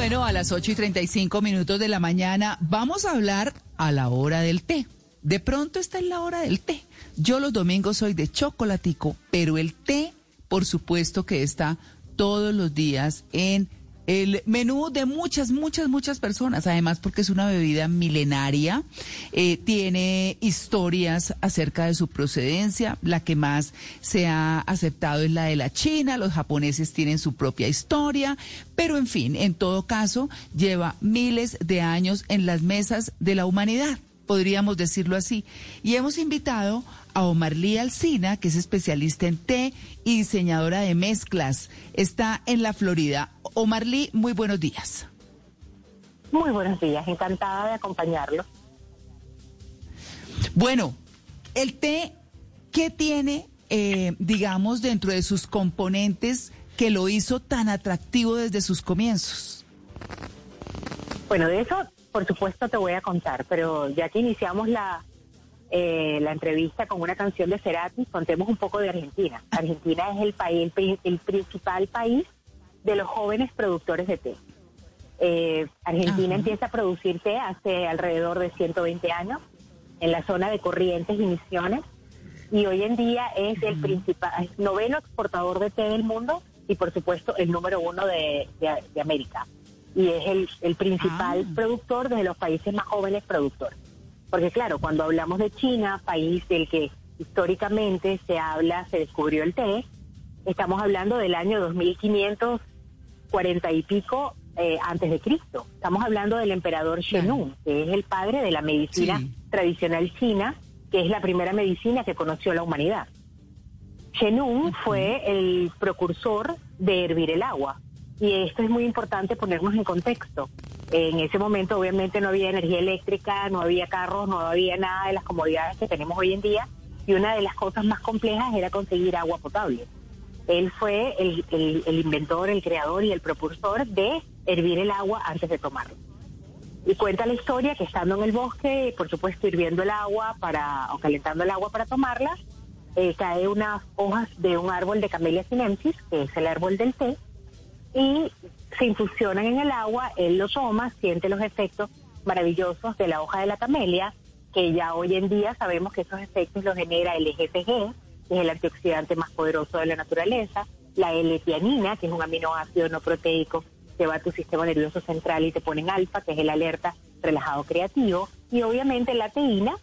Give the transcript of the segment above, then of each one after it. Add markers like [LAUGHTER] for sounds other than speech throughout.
Bueno, a las 8 y 35 minutos de la mañana vamos a hablar a la hora del té. De pronto está en la hora del té. Yo los domingos soy de chocolatico, pero el té, por supuesto que está todos los días en el menú de muchas, muchas, muchas personas, además porque es una bebida milenaria, eh, tiene historias acerca de su procedencia, la que más se ha aceptado es la de la China, los japoneses tienen su propia historia, pero en fin, en todo caso, lleva miles de años en las mesas de la humanidad podríamos decirlo así. Y hemos invitado a Omar Lee Alcina, que es especialista en té y diseñadora de mezclas. Está en la Florida. Omar Lee, muy buenos días. Muy buenos días, encantada de acompañarlo. Bueno, el té, ¿qué tiene, eh, digamos, dentro de sus componentes que lo hizo tan atractivo desde sus comienzos? Bueno, de eso por supuesto te voy a contar, pero ya que iniciamos la, eh, la entrevista con una canción de Cerati, contemos un poco de Argentina. Argentina es el país, el, principal país de los jóvenes productores de té. Eh, Argentina empieza a producir té hace alrededor de 120 años en la zona de Corrientes y Misiones y hoy en día es el principal, noveno exportador de té del mundo y por supuesto el número uno de América y es el, principal ah. productor de los países más jóvenes productores. Porque claro, cuando hablamos de China, país del que históricamente se habla, se descubrió el té, estamos hablando del año 2540 y pico eh, antes de Cristo. Estamos hablando del emperador Shenun, que es el padre de la medicina tradicional china, que es la primera medicina que conoció la humanidad. Shenun fue el precursor de hervir el agua y esto es muy importante ponernos en contexto. En ese momento obviamente no había energía eléctrica, no había carros, no había nada de las comodidades que tenemos hoy en día y una de las cosas más complejas era conseguir agua potable. Él fue el, inventor, el creador y el propulsor de hervir el agua antes de tomarlo. Y cuenta la historia que estando en el bosque, por supuesto hirviendo el agua para, o calentando el agua para tomarla, eh, cae unas hojas de un árbol de Camellia sinensis, que es el árbol del té, y se infusionan en el agua, él lo toma, siente los efectos maravillosos de la hoja de la camelia, que ya hoy en día sabemos que esos efectos los genera el EGPG, que es el antioxidante más poderoso de la naturaleza, la L-tianina, que es un aminoácido no proteico que va a tu sistema nervioso central y te pone en alfa, que es el alerta relajado creativo, y obviamente la teína,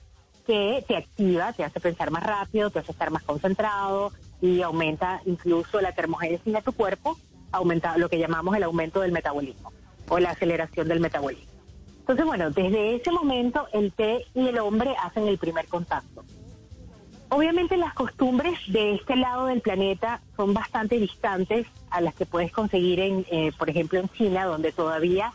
que te activa, te hace pensar más rápido, te hace estar más concentrado y aumenta incluso la termogénesis de tu cuerpo aumentar lo que llamamos el aumento del metabolismo o la aceleración del metabolismo. Entonces, bueno, desde ese momento el té y el hombre hacen el primer contacto. Obviamente las costumbres de este lado del planeta son bastante distantes a las que puedes conseguir en, eh, por ejemplo, en China, donde todavía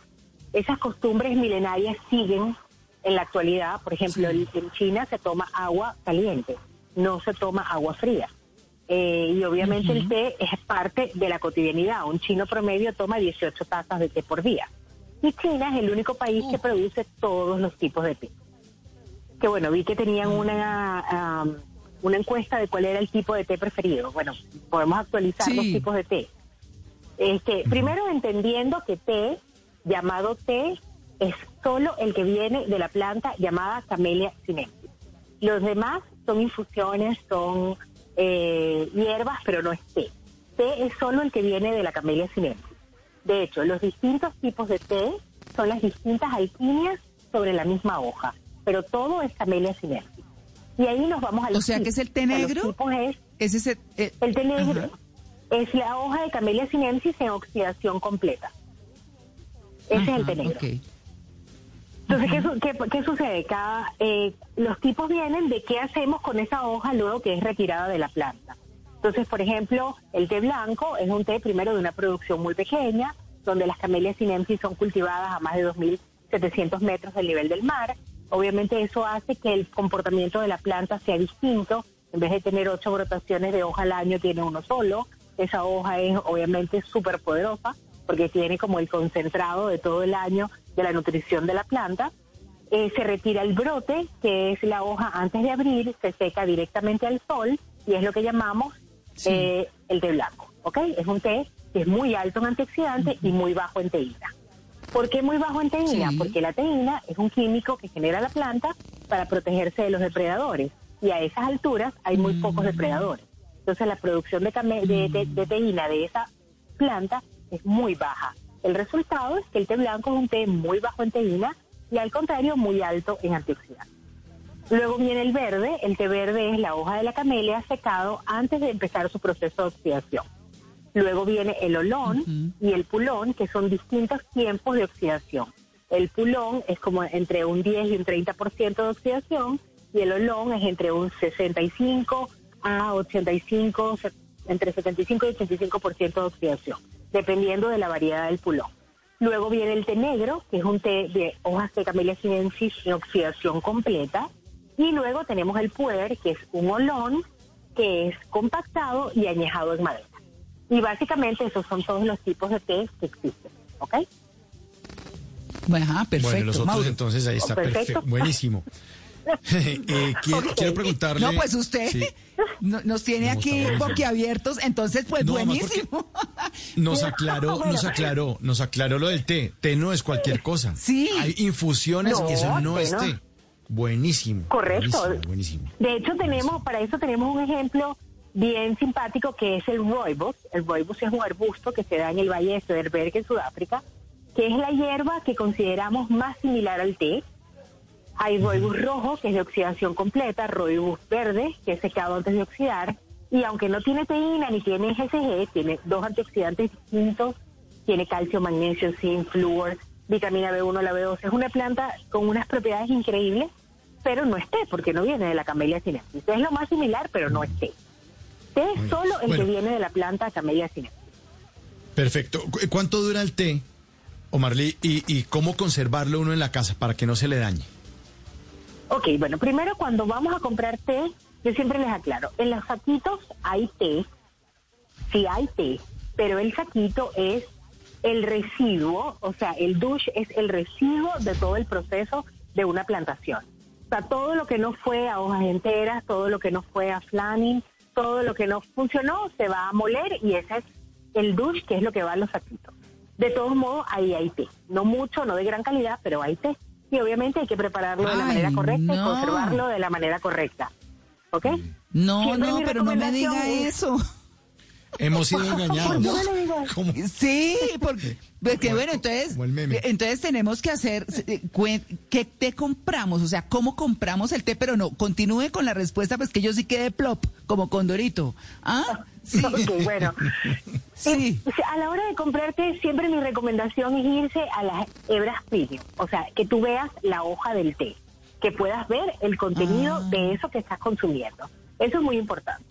esas costumbres milenarias siguen en la actualidad. Por ejemplo, en China se toma agua caliente, no se toma agua fría. Eh, y obviamente el té es parte de la cotidianidad. Un chino promedio toma 18 tazas de té por día. Y China es el único país que produce todos los tipos de té. Que bueno, vi que tenían mm. una, una encuesta de cuál era el tipo de té preferido. Bueno, podemos actualizar los tipos de té. Este, Primero entendiendo que té, llamado té, es solo el que viene de la planta llamada Camellia sinensis. Los demás son infusiones, son eh, hierbas, pero no es té. Té es solo el que viene de la camelia sinensis. De hecho, los distintos tipos de té son las distintas alquimias sobre la misma hoja, pero todo es camelia sinensis. Y ahí nos vamos a O sea, que es el té negro. es, ese, eh, el té negro es la hoja de camelia sinensis en oxidación completa. Ese es el té negro. Entonces, ¿qué, sucede? Cada, eh, los tipos vienen de qué hacemos con esa hoja luego que es retirada de la planta. Entonces, por ejemplo, el té blanco es un té primero de una producción muy pequeña, donde las camelias sinensis son cultivadas a más de 2.700 metros del nivel del mar. Obviamente eso hace que el comportamiento de la planta sea distinto. En vez de tener ocho brotaciones de hoja al año, tiene uno solo. Esa hoja es obviamente súper poderosa porque tiene como el concentrado de todo el año de la nutrición de la planta. Eh, se retira el brote, que es la hoja antes de abrir, se seca directamente al sol y es lo que llamamos eh, el té blanco. ¿ok? Es un té que es muy alto en antioxidantes y muy bajo en teína. ¿Por qué muy bajo en teína? Porque la teína es un químico que genera la planta para protegerse de los depredadores. Y a esas alturas hay muy pocos mm. depredadores. Entonces la producción de, de, de, teína de esa planta es muy baja. El resultado es que el té blanco es un té muy bajo en teína y al contrario muy alto en antioxidantes. Luego viene el verde, el té verde es la hoja de la camelia secado antes de empezar su proceso de oxidación. Luego viene el olón y el pulón, que son distintos tiempos de oxidación. El pulón es como entre un 10 y un 30% de oxidación y el olón es entre un 65 a 85, entre 75 y 85% de oxidación, dependiendo de la variedad del pulón. Luego viene el té negro, que es un té de hojas de camelia sinensis en oxidación completa. Y luego tenemos el puer, que es un olón que es compactado y añejado en madera. Y básicamente esos son todos los tipos de té que existen, ¿ok? Bueno, perfecto. Bueno, los otros entonces ahí está perfecto. Buenísimo. [LAUGHS] [LAUGHS] eh, quiero, preguntarle. No, pues usted nos tiene aquí boquiabiertos, entonces pues buenísimo. Nos aclaró, [LAUGHS] nos aclaró, nos aclaró lo del té. Té no es cualquier cosa. Sí. Hay infusiones que eso no es té. Buenísimo. Correcto. Buenísimo, De hecho tenemos, para eso tenemos un ejemplo bien simpático que es el rooibos. El rooibos es un arbusto que se da en el Valle de Söderberg en Sudáfrica, que es la hierba que consideramos más similar al té. Hay rooibos rojo, que es de oxidación completa, rooibos verde, que es secado antes de oxidar, y aunque no tiene teína ni tiene GCG, tiene dos antioxidantes distintos, tiene calcio, magnesio, zinc, flúor, vitamina B1, la B2. Es una planta con unas propiedades increíbles, pero no es té, porque no viene de la camelia sinensis. Es lo más similar, pero no es té té es solo el que viene de la planta Camellia sinensis. Perfecto. ¿Cuánto dura el té, Omar Lee, y, cómo conservarlo uno en la casa para que no se le dañe? Ok, bueno, primero cuando vamos a comprar té, yo siempre les aclaro, en los saquitos hay té, sí hay té, pero el saquito es el residuo, o sea, el douche es el residuo de todo el proceso de una plantación. O sea, todo lo que no fue a hojas enteras, todo lo que no fue a flanning, todo lo que no funcionó se va a moler y ese es el douche, que es lo que va a los saquitos. De todos modos, ahí hay té. No mucho, no de gran calidad, pero hay té. Y obviamente hay que prepararlo de la manera correcta y conservarlo de la manera correcta. ¿Ok? No, no, pero no me diga eso. Hemos sido engañados. [LAUGHS] Sí, porque, bueno, entonces, entonces tenemos que hacer, eh, ¿qué té compramos? O sea, ¿cómo compramos el té? Pero no, continúe con la respuesta, pues que yo sí quedé plop, como Condorito. ¿Ah? Sí. [LAUGHS] bueno. Sí. Eh, a la hora de comprar té, siempre mi recomendación es irse a las hebras premium. O sea, que tú veas la hoja del té, que puedas ver el contenido ah. de eso que estás consumiendo. Eso es muy importante.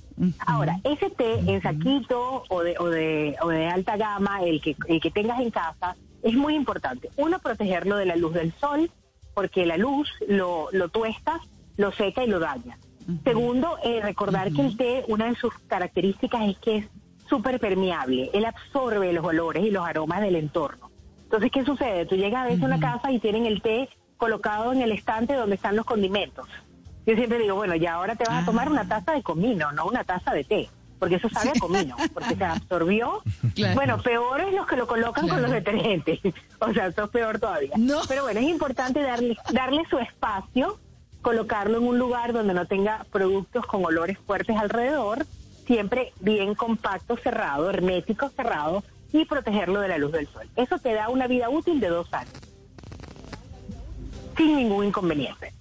Ahora, ese té en saquito o de, o de, o de alta gama, el que, el que tengas en casa, es muy importante. Uno, protegerlo de la luz del sol, porque la luz lo, lo tuesta, lo seca y lo daña. Segundo, eh, recordar que el té, una de sus características es que es súper permeable. Él absorbe los olores y los aromas del entorno. Entonces, ¿qué sucede? Tú llegas a veces a una casa y tienen el té colocado en el estante donde están los condimentos. Yo siempre digo, bueno, ya ahora te vas a tomar una ah. taza de comino, no una taza de té, porque eso sabe a comino, porque se absorbió. [LAUGHS] Bueno, peor es los que lo colocan con los detergentes, [LAUGHS] o sea, eso es peor todavía. Pero bueno, es importante darle, darle su espacio, colocarlo en un lugar donde no tenga productos con olores fuertes alrededor, siempre bien compacto, cerrado, hermético, cerrado, y protegerlo de la luz del sol. Eso te da una vida útil de dos años, sin ningún inconveniente.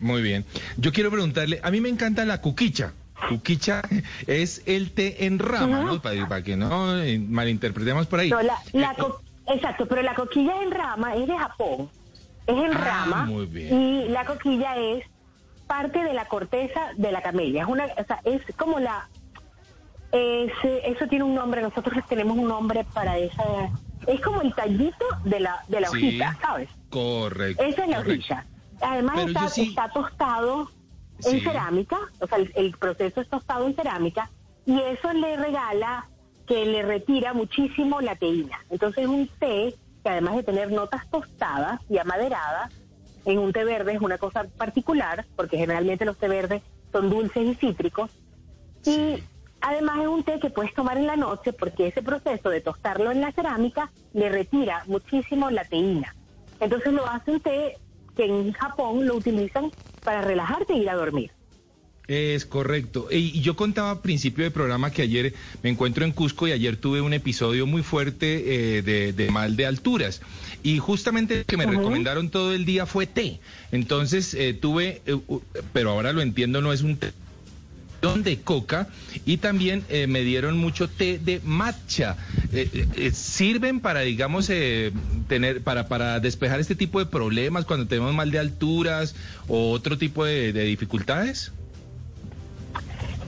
Muy bien. Yo quiero preguntarle, a mí me encanta la cuquicha. Cuquicha es el té en rama, ¿no? Para, que no eh, malinterpretemos por ahí. exacto, pero la coquilla en rama es de Japón. Es en ah, rama. Muy bien. Y la coquilla es parte de la corteza de la camelia. Es, una, o sea, es como la... eso tiene un nombre, nosotros tenemos un nombre para esa... Es como el tallito de la, de la hojita, ¿sabes? Correcto. Esa es la hojita. Además está, tostado en cerámica, o sea, el, proceso es tostado en cerámica y eso le regala que le retira muchísimo la teína. Entonces un té que además de tener notas tostadas y amaderadas, en un té verde es una cosa particular, porque generalmente los té verdes son dulces y cítricos, y Además es un té que puedes tomar en la noche porque ese proceso de tostarlo en la cerámica le retira muchísimo la teína. Entonces lo hace un té que en Japón lo utilizan para relajarte e ir a dormir. Es correcto. Y yo contaba a principio del programa que ayer me encuentro en Cusco y ayer tuve un episodio muy fuerte eh, de, mal de alturas. Y justamente lo que me recomendaron todo el día fue té. Entonces eh, tuve, eh, pero ahora lo entiendo, no es un té de coca y también me dieron mucho té de matcha. ¿Sirven para, digamos, tener, para, para despejar este tipo de problemas cuando tenemos mal de alturas o otro tipo de dificultades?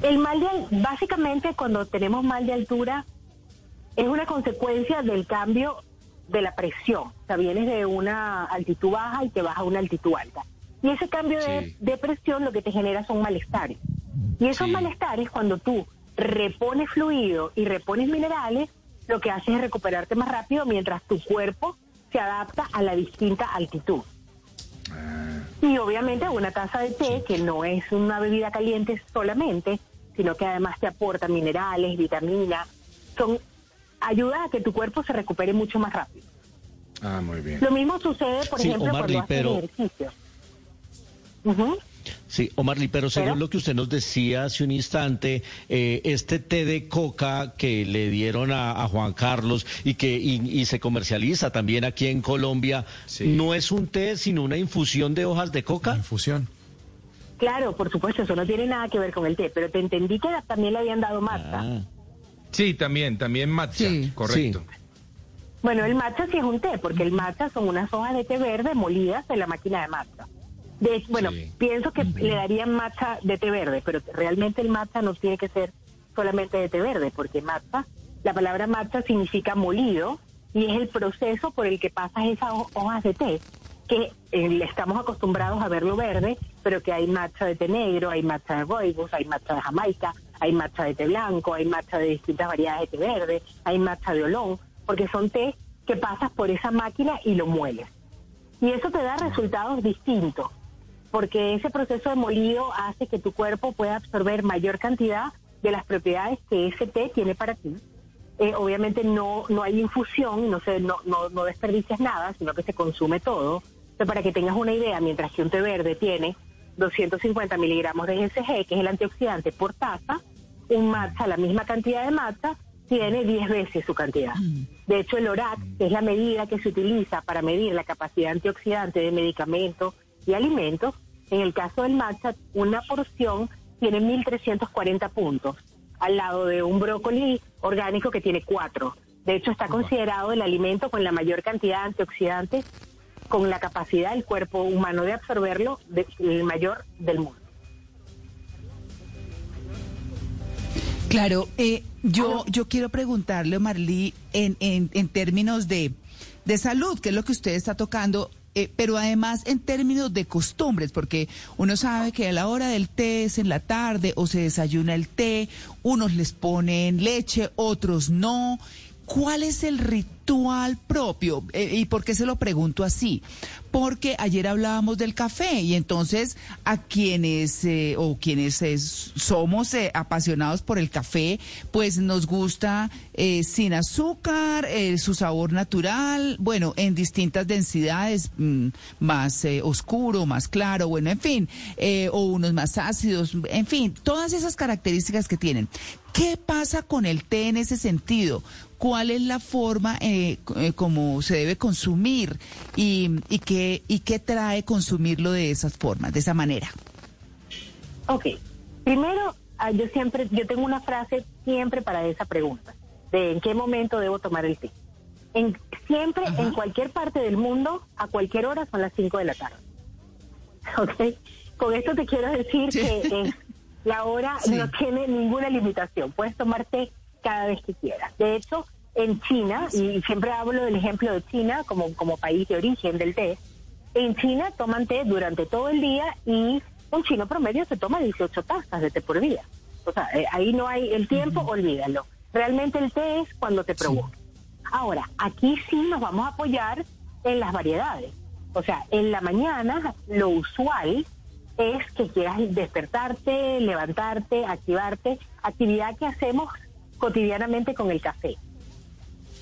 El mal de, básicamente cuando tenemos mal de altura es una consecuencia del cambio de la presión. O sea, vienes de una altitud baja y te vas a una altitud alta. Y ese cambio de, presión lo que te genera son malestares. Y esos malestares, cuando tú repones fluido y repones minerales, lo que hace es recuperarte más rápido mientras tu cuerpo se adapta a la distinta altitud. Ah. Y obviamente una taza de té, que no es una bebida caliente solamente, sino que además te aporta minerales, vitaminas, son ayuda a que tu cuerpo se recupere mucho más rápido. Ah, muy bien. Lo mismo sucede, por ejemplo, cuando haces ejercicio. Sí, Omar Lee, pero según lo que usted nos decía hace un instante, eh, este té de coca que le dieron a, Juan Carlos y que y, se comercializa también aquí en Colombia, no es un té, sino una infusión de hojas de coca. infusión. Claro, por supuesto, eso no tiene nada que ver con el té, pero te entendí que también le habían dado matcha. Ah. Sí, también, también matcha, correcto. Bueno, el matcha sí es un té, porque el matcha son unas hojas de té verde molidas en la máquina de matcha. De, bueno, pienso que le darían matcha de té verde, pero realmente el matcha no tiene que ser solamente de té verde, porque matcha, la palabra matcha significa molido y es el proceso por el que pasas esas hojas de té que eh, estamos acostumbrados a verlo verde, pero que hay matcha de té negro, hay matcha de rooibos, hay matcha de jamaica, hay matcha de té blanco, hay matcha de distintas variedades de té verde, hay matcha de olón, porque son té que pasas por esa máquina y lo mueles. Y eso te da resultados distintos, porque ese proceso de molido hace que tu cuerpo pueda absorber mayor cantidad de las propiedades que ese té tiene para ti. Eh, obviamente no no hay infusión, no, se, no, no, no desperdicias nada, sino que se consume todo para que tengas una idea, mientras que un té verde tiene 250 miligramos de GCG, que es el antioxidante por taza, un matcha, la misma cantidad de matcha, tiene 10 veces su cantidad. Mm. De hecho, el ORAC, que es la medida que se utiliza para medir la capacidad antioxidante de medicamentos y alimentos, en el caso del matcha, una porción tiene 1.340 puntos, al lado de un brócoli orgánico que tiene 4. De hecho, está considerado el alimento con la mayor cantidad de antioxidantes con la capacidad del cuerpo humano de absorberlo el mayor del mundo. Claro, eh, yo, yo quiero preguntarle, Marlí, en, en, en términos de, de salud, que es lo que usted está tocando, eh, pero además en términos de costumbres, porque uno sabe que a la hora del té es en la tarde o se desayuna el té, unos les ponen leche, otros no, ¿Cuál es el ritual propio? Eh, ¿Y por qué se lo pregunto así? Porque ayer hablábamos del café y entonces a quienes eh, o quienes somos eh, apasionados por el café, pues nos gusta sin azúcar, su sabor natural, bueno, en distintas densidades, mm, más oscuro, más claro, bueno, en fin, o unos más ácidos, en fin, todas esas características que tienen. ¿Qué pasa con el té en ese sentido? ¿Cuál es la forma eh, eh, como se debe consumir y, y, qué, y qué trae consumirlo de esas formas, de esa manera? Ok, primero ah, yo siempre, yo tengo una frase siempre para esa pregunta, de en qué momento debo tomar el té. En, siempre, en cualquier parte del mundo, a cualquier hora son las 5 de la tarde. [LAUGHS] Ok, con esto te quiero decir que es la hora [LAUGHS] no tiene ninguna limitación. Puedes tomarte cada vez que quieras. De hecho, en China, y siempre hablo del ejemplo de China como, como país de origen del té, en China toman té durante todo el día y un chino promedio se toma 18 tazas de té por día. O sea, eh, ahí no hay el tiempo, olvídalo. Realmente el té es cuando te provoca. Ahora, aquí sí nos vamos a apoyar en las variedades. O sea, en la mañana lo usual es que quieras despertarte, levantarte, activarte, actividad que hacemos cotidianamente con el café.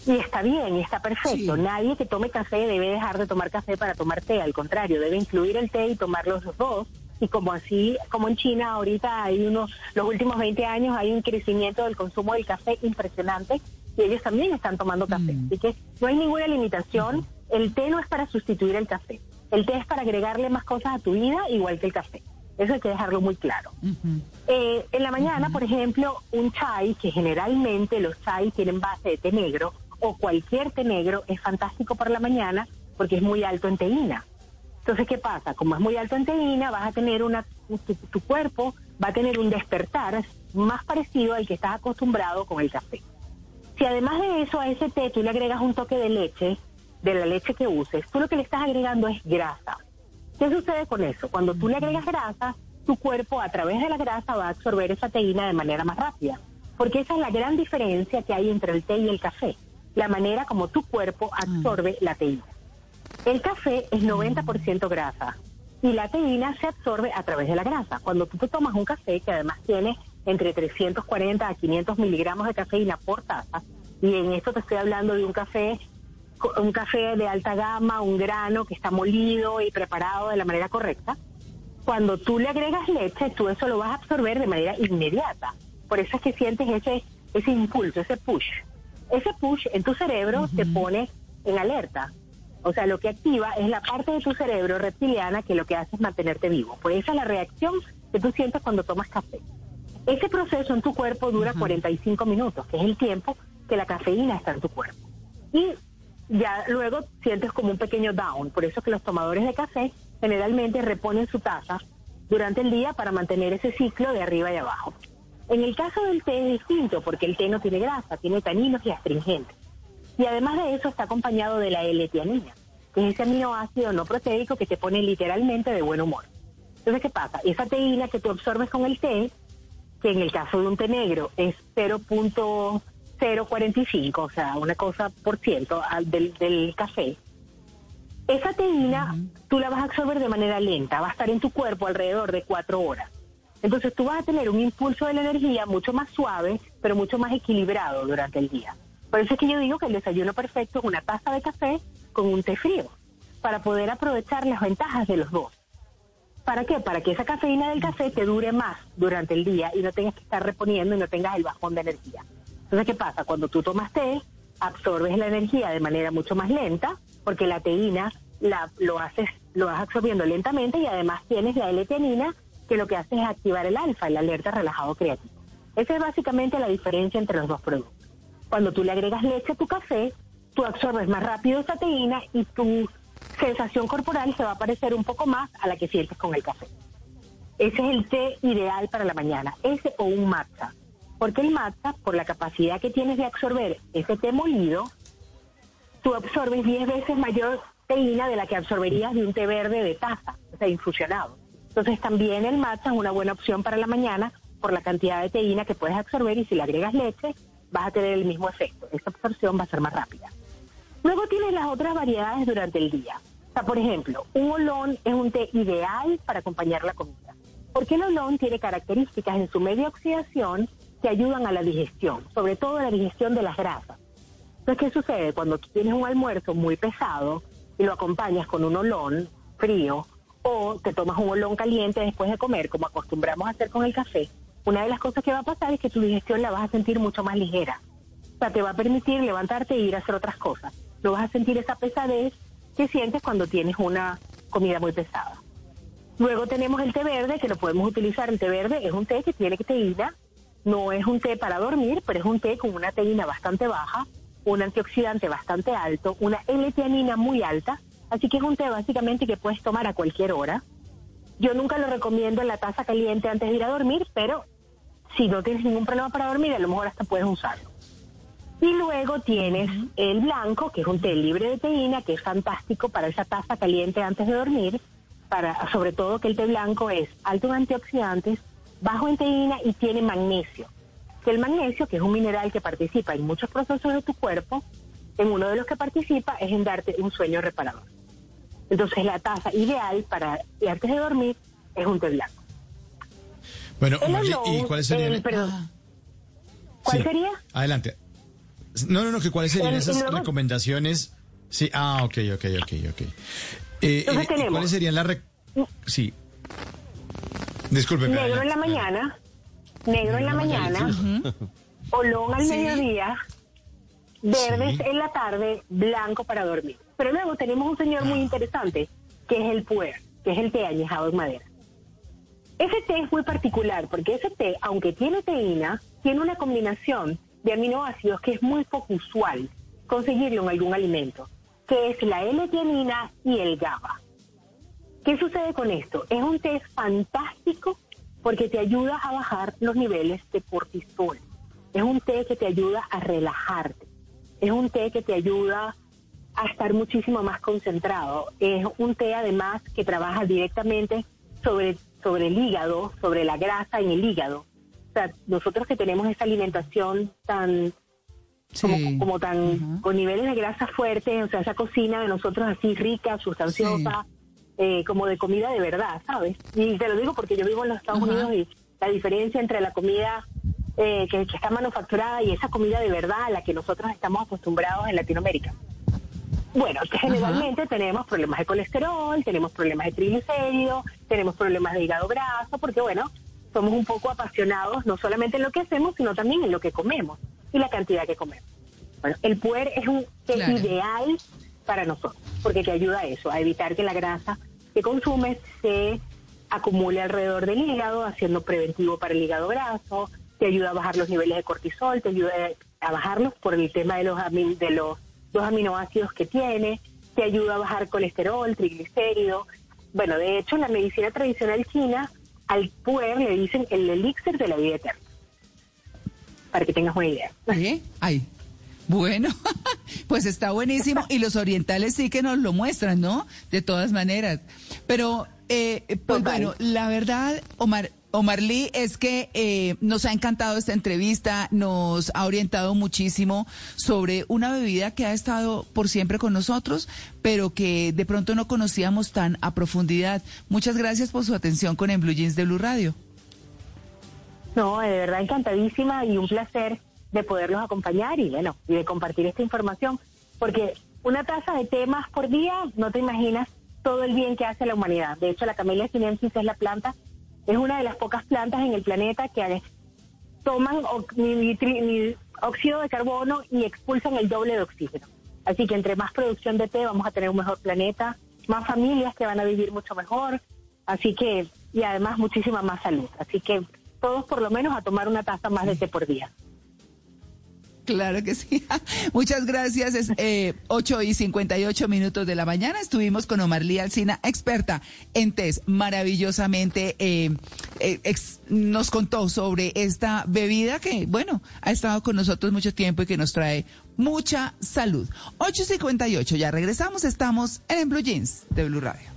Y está bien, y está perfecto. Nadie que tome café debe dejar de tomar café para tomar té, al contrario, debe incluir el té y tomar los dos. Y como así, como en China ahorita hay unos, los últimos 20 años hay un crecimiento del consumo del café impresionante y ellos también están tomando café. Mm. Así que no hay ninguna limitación. El té no es para sustituir el café. El té es para agregarle más cosas a tu vida, igual que el café. Eso hay que dejarlo muy claro. Eh, en la mañana, por ejemplo, un chai, que generalmente los chai tienen base de té negro, o cualquier té negro, es fantástico por la mañana porque es muy alto en teína. Entonces, ¿qué pasa? Como es muy alto en teína, vas a tener una, tu cuerpo va a tener un despertar más parecido al que estás acostumbrado con el café. Si además de eso a ese té tú le agregas un toque de leche, de la leche que uses, tú lo que le estás agregando es grasa. ¿Qué sucede con eso? Cuando tú le agregas grasa, tu cuerpo a través de la grasa va a absorber esa teína de manera más rápida. Porque esa es la gran diferencia que hay entre el té y el café. La manera como tu cuerpo absorbe la teína. El café es 90% grasa y la teína se absorbe a través de la grasa. Cuando tú te tomas un café que además tiene entre 340 a 500 miligramos de cafeína por taza, y en esto te estoy hablando de un café un café de alta gama, un grano que está molido y preparado de la manera correcta, cuando tú le agregas leche, tú eso lo vas a absorber de manera inmediata. Por eso es que sientes ese, ese impulso, ese push. Ese push en tu cerebro te pone en alerta. O sea, lo que activa es la parte de tu cerebro reptiliana que lo que hace es mantenerte vivo. Pues esa es la reacción que tú sientes cuando tomas café. Ese proceso en tu cuerpo dura 45 minutos, que es el tiempo que la cafeína está en tu cuerpo. Y ya luego sientes como un pequeño down. Por eso que los tomadores de café generalmente reponen su taza durante el día para mantener ese ciclo de arriba y abajo. En el caso del té es distinto porque el té no tiene grasa, tiene taninos y astringentes. Y además de eso está acompañado de la L-tianina, que es ese aminoácido no proteico que te pone literalmente de buen humor. Entonces, ¿qué pasa? Esa teína que tú absorbes con el té, que en el caso de un té negro es 0.0 0,45, o sea, una cosa por ciento del, del café, esa teína tú la vas a absorber de manera lenta, va a estar en tu cuerpo alrededor de cuatro horas. Entonces tú vas a tener un impulso de la energía mucho más suave, pero mucho más equilibrado durante el día. Por eso es que yo digo que el desayuno perfecto es una taza de café con un té frío, para poder aprovechar las ventajas de los dos. ¿Para qué? Para que esa cafeína del café te dure más durante el día y no tengas que estar reponiendo y no tengas el bajón de energía. Entonces, ¿qué pasa? Cuando tú tomas té, absorbes la energía de manera mucho más lenta, porque la teína la, lo haces, lo vas absorbiendo lentamente y además tienes la l que lo que hace es activar el alfa, el alerta relajado creativo. Esa es básicamente la diferencia entre los dos productos. Cuando tú le agregas leche a tu café, tú absorbes más rápido esa teína y tu sensación corporal se va a parecer un poco más a la que sientes con el café. Ese es el té ideal para la mañana, ese o un matcha. Porque el matcha, por la capacidad que tienes de absorber ese té molido, tú absorbes 10 veces mayor teína de la que absorberías de un té verde de taza, o sea, infusionado. Entonces también el matcha es una buena opción para la mañana por la cantidad de teína que puedes absorber y si le agregas leche vas a tener el mismo efecto. Esa absorción va a ser más rápida. Luego tienes las otras variedades durante el día. O sea, por ejemplo, un olón es un té ideal para acompañar la comida. Porque el olón tiene características en su media oxidación que ayudan a la digestión, sobre todo a la digestión de las grasas. Entonces, ¿qué sucede? Cuando tienes un almuerzo muy pesado y lo acompañas con un olón frío o te tomas un olón caliente después de comer, como acostumbramos a hacer con el café, una de las cosas que va a pasar es que tu digestión la vas a sentir mucho más ligera. O sea, te va a permitir levantarte e ir a hacer otras cosas. No vas a sentir esa pesadez que sientes cuando tienes una comida muy pesada. Luego tenemos el té verde, que lo podemos utilizar. El té verde es un té que tiene teína, no es un té para dormir, pero es un té con una teína bastante baja, un antioxidante bastante alto, una L-teanina muy alta, así que es un té básicamente que puedes tomar a cualquier hora. Yo nunca lo recomiendo en la taza caliente antes de ir a dormir, pero si no tienes ningún problema para dormir, a lo mejor hasta puedes usarlo. Y luego tienes el blanco, que es un té libre de teína, que es fantástico para esa taza caliente antes de dormir, para sobre todo que el té blanco es alto en antioxidantes, bajo en teína y tiene magnesio. El magnesio, que es un mineral que participa en muchos procesos de tu cuerpo, en uno de los que participa es en darte un sueño reparador. Entonces la taza ideal para antes de dormir es un té blanco. Bueno, ¿y cuáles serían? Ah. ¿Cuál sería? Adelante. No, no, no, que cuáles serían esas recomendaciones. Sí, ah, ok, ok, ok, ok. Eh, eh ¿Cuáles serían las... Sí. Disculpe. Negro en la mañana, negro en la mañana, olón al mediodía, verdes en la tarde, blanco para dormir. Pero luego tenemos un señor muy ah. interesante, que es el puer, que es el té añejado en madera. Ese té es muy particular porque ese té, aunque tiene teína, tiene una combinación de aminoácidos que es muy poco usual conseguirlo en algún alimento, que es la L-tianina y el GABA. ¿Qué sucede con esto? Es un té fantástico porque te ayuda a bajar los niveles de cortisol. Es un té que te ayuda a relajarte. Es un té que te ayuda a estar muchísimo más concentrado. Es un té además que trabaja directamente sobre, sobre el hígado, sobre la grasa en el hígado. O sea, nosotros que tenemos esa alimentación tan como, tan con niveles de grasa fuertes, o sea, esa cocina de nosotros así rica, sustanciosa, eh, como de comida de verdad, ¿sabes? Y te lo digo porque yo vivo en los Estados Unidos y la diferencia entre la comida eh, que, está manufacturada y esa comida de verdad a la que nosotros estamos acostumbrados en Latinoamérica. Bueno, [LAUGHS] generalmente tenemos problemas de colesterol, tenemos problemas de triglicéridos, tenemos problemas de hígado graso, porque bueno, somos un poco apasionados no solamente en lo que hacemos, sino también en lo que comemos y la cantidad que comemos. Bueno, el puer es un ideal para nosotros, porque te ayuda a eso, a evitar que la grasa que consumes se acumule alrededor del hígado, haciendo preventivo para el hígado graso, te ayuda a bajar los niveles de cortisol, te ayuda a bajarlos por el tema de los, de los dos aminoácidos que tiene, te ayuda a bajar colesterol, triglicéridos. Bueno, de hecho, en la medicina tradicional china, al puer le dicen el elixir de la vida eterna. Para que tengas una idea. ¿Sí? Ay, bueno, [LAUGHS] pues está buenísimo y los orientales sí que nos lo muestran, ¿no? De todas maneras. Pero, eh, pues bueno, la verdad, Omar, Omar Lee, es que eh, nos ha encantado esta entrevista, nos ha orientado muchísimo sobre una bebida que ha estado por siempre con nosotros, pero que de pronto no conocíamos tan a profundidad. Muchas gracias por su atención con En Blue Jeans de Blue Radio. No, de verdad encantadísima y un placer de poderlos acompañar y bueno, y de compartir esta información, porque una taza de temas por día, no te imaginas todo el bien que hace la humanidad. De hecho, la camelia sinensis es la planta, es una de las pocas plantas en el planeta que toman óxido de carbono y expulsan el doble de oxígeno. Así que entre más producción de té vamos a tener un mejor planeta, más familias que van a vivir mucho mejor, así que, y además muchísima más salud. Así que todos por lo menos a tomar una taza más de té por día. Claro que sí. [LAUGHS] Muchas gracias. Es eh, 8 y 58 minutos de la mañana. Estuvimos con Omar Lía Alcina, experta en test, maravillosamente eh, eh nos contó sobre esta bebida que, bueno, ha estado con nosotros mucho tiempo y que nos trae mucha salud. 8 y 58, ya regresamos. Estamos en Blue Jeans de Blue Radio.